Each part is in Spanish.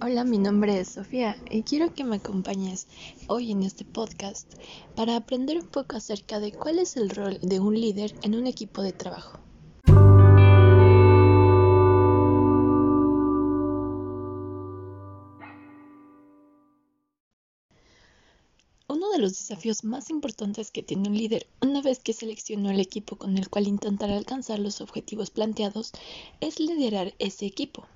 Hola, mi nombre es Sofía y quiero que me acompañes hoy en este podcast para aprender un poco acerca de cuál es el rol de un líder en un equipo de trabajo. Uno de los desafíos más importantes que tiene un líder una vez que seleccionó el equipo con el cual intentará alcanzar los objetivos planteados es liderar ese equipo.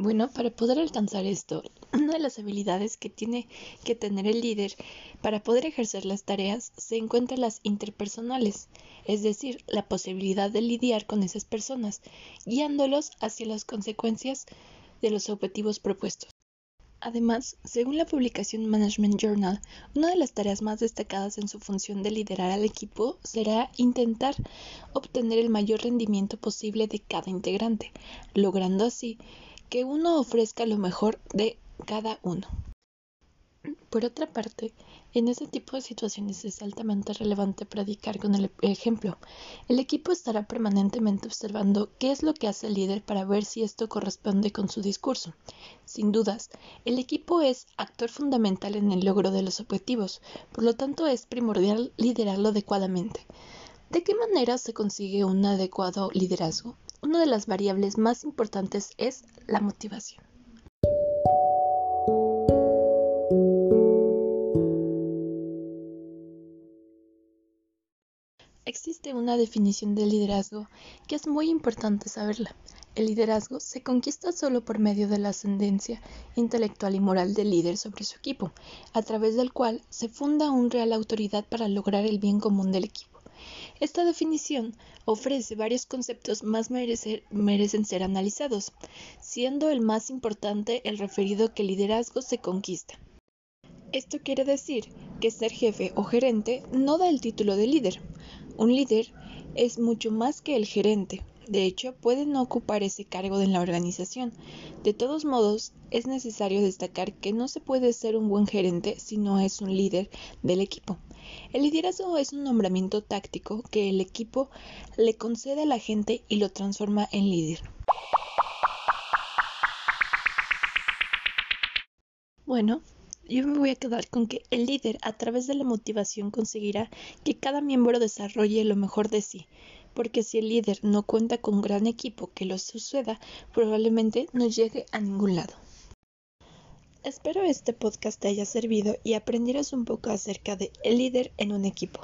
Bueno, para poder alcanzar esto, una de las habilidades que tiene que tener el líder para poder ejercer las tareas se encuentra las interpersonales, es decir, la posibilidad de lidiar con esas personas, guiándolos hacia las consecuencias de los objetivos propuestos. Además, según la publicación Management Journal, una de las tareas más destacadas en su función de liderar al equipo será intentar obtener el mayor rendimiento posible de cada integrante, logrando así que uno ofrezca lo mejor de cada uno. Por otra parte, en este tipo de situaciones es altamente relevante predicar con el ejemplo. El equipo estará permanentemente observando qué es lo que hace el líder para ver si esto corresponde con su discurso. Sin dudas, el equipo es actor fundamental en el logro de los objetivos, por lo tanto es primordial liderarlo adecuadamente. ¿De qué manera se consigue un adecuado liderazgo? Una de las variables más importantes es la motivación. Existe una definición de liderazgo que es muy importante saberla. El liderazgo se conquista solo por medio de la ascendencia intelectual y moral del líder sobre su equipo, a través del cual se funda una real autoridad para lograr el bien común del equipo. Esta definición ofrece varios conceptos más merecen ser analizados, siendo el más importante el referido que liderazgo se conquista. Esto quiere decir que ser jefe o gerente no da el título de líder. Un líder es mucho más que el gerente. De hecho, puede no ocupar ese cargo en la organización. De todos modos, es necesario destacar que no se puede ser un buen gerente si no es un líder del equipo. El liderazgo es un nombramiento táctico que el equipo le concede a la gente y lo transforma en líder. Bueno, yo me voy a quedar con que el líder a través de la motivación conseguirá que cada miembro desarrolle lo mejor de sí, porque si el líder no cuenta con un gran equipo que lo suceda, probablemente no llegue a ningún lado. Espero este podcast te haya servido y aprendieras un poco acerca de el líder en un equipo.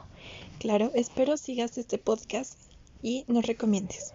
Claro, espero sigas este podcast y nos recomiendes.